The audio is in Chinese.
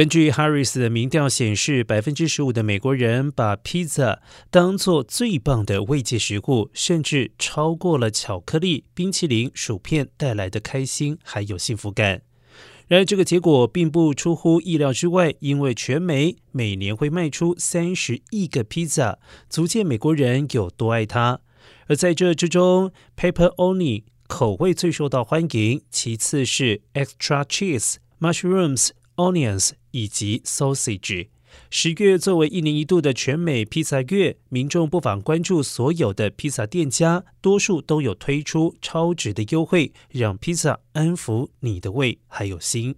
根据 Harris 的民调显示，百分之十五的美国人把披萨当做最棒的慰藉食物，甚至超过了巧克力、冰淇淋、薯片带来的开心还有幸福感。然而，这个结果并不出乎意料之外，因为全美每年会卖出三十亿个披萨，足见美国人有多爱它。而在这之中，Pepperoni 口味最受到欢迎，其次是 Extra Cheese、Mushrooms、Onions。以及 sausage。十月作为一年一度的全美披萨月，民众不妨关注所有的披萨店家，多数都有推出超值的优惠，让披萨安抚你的胃还有心。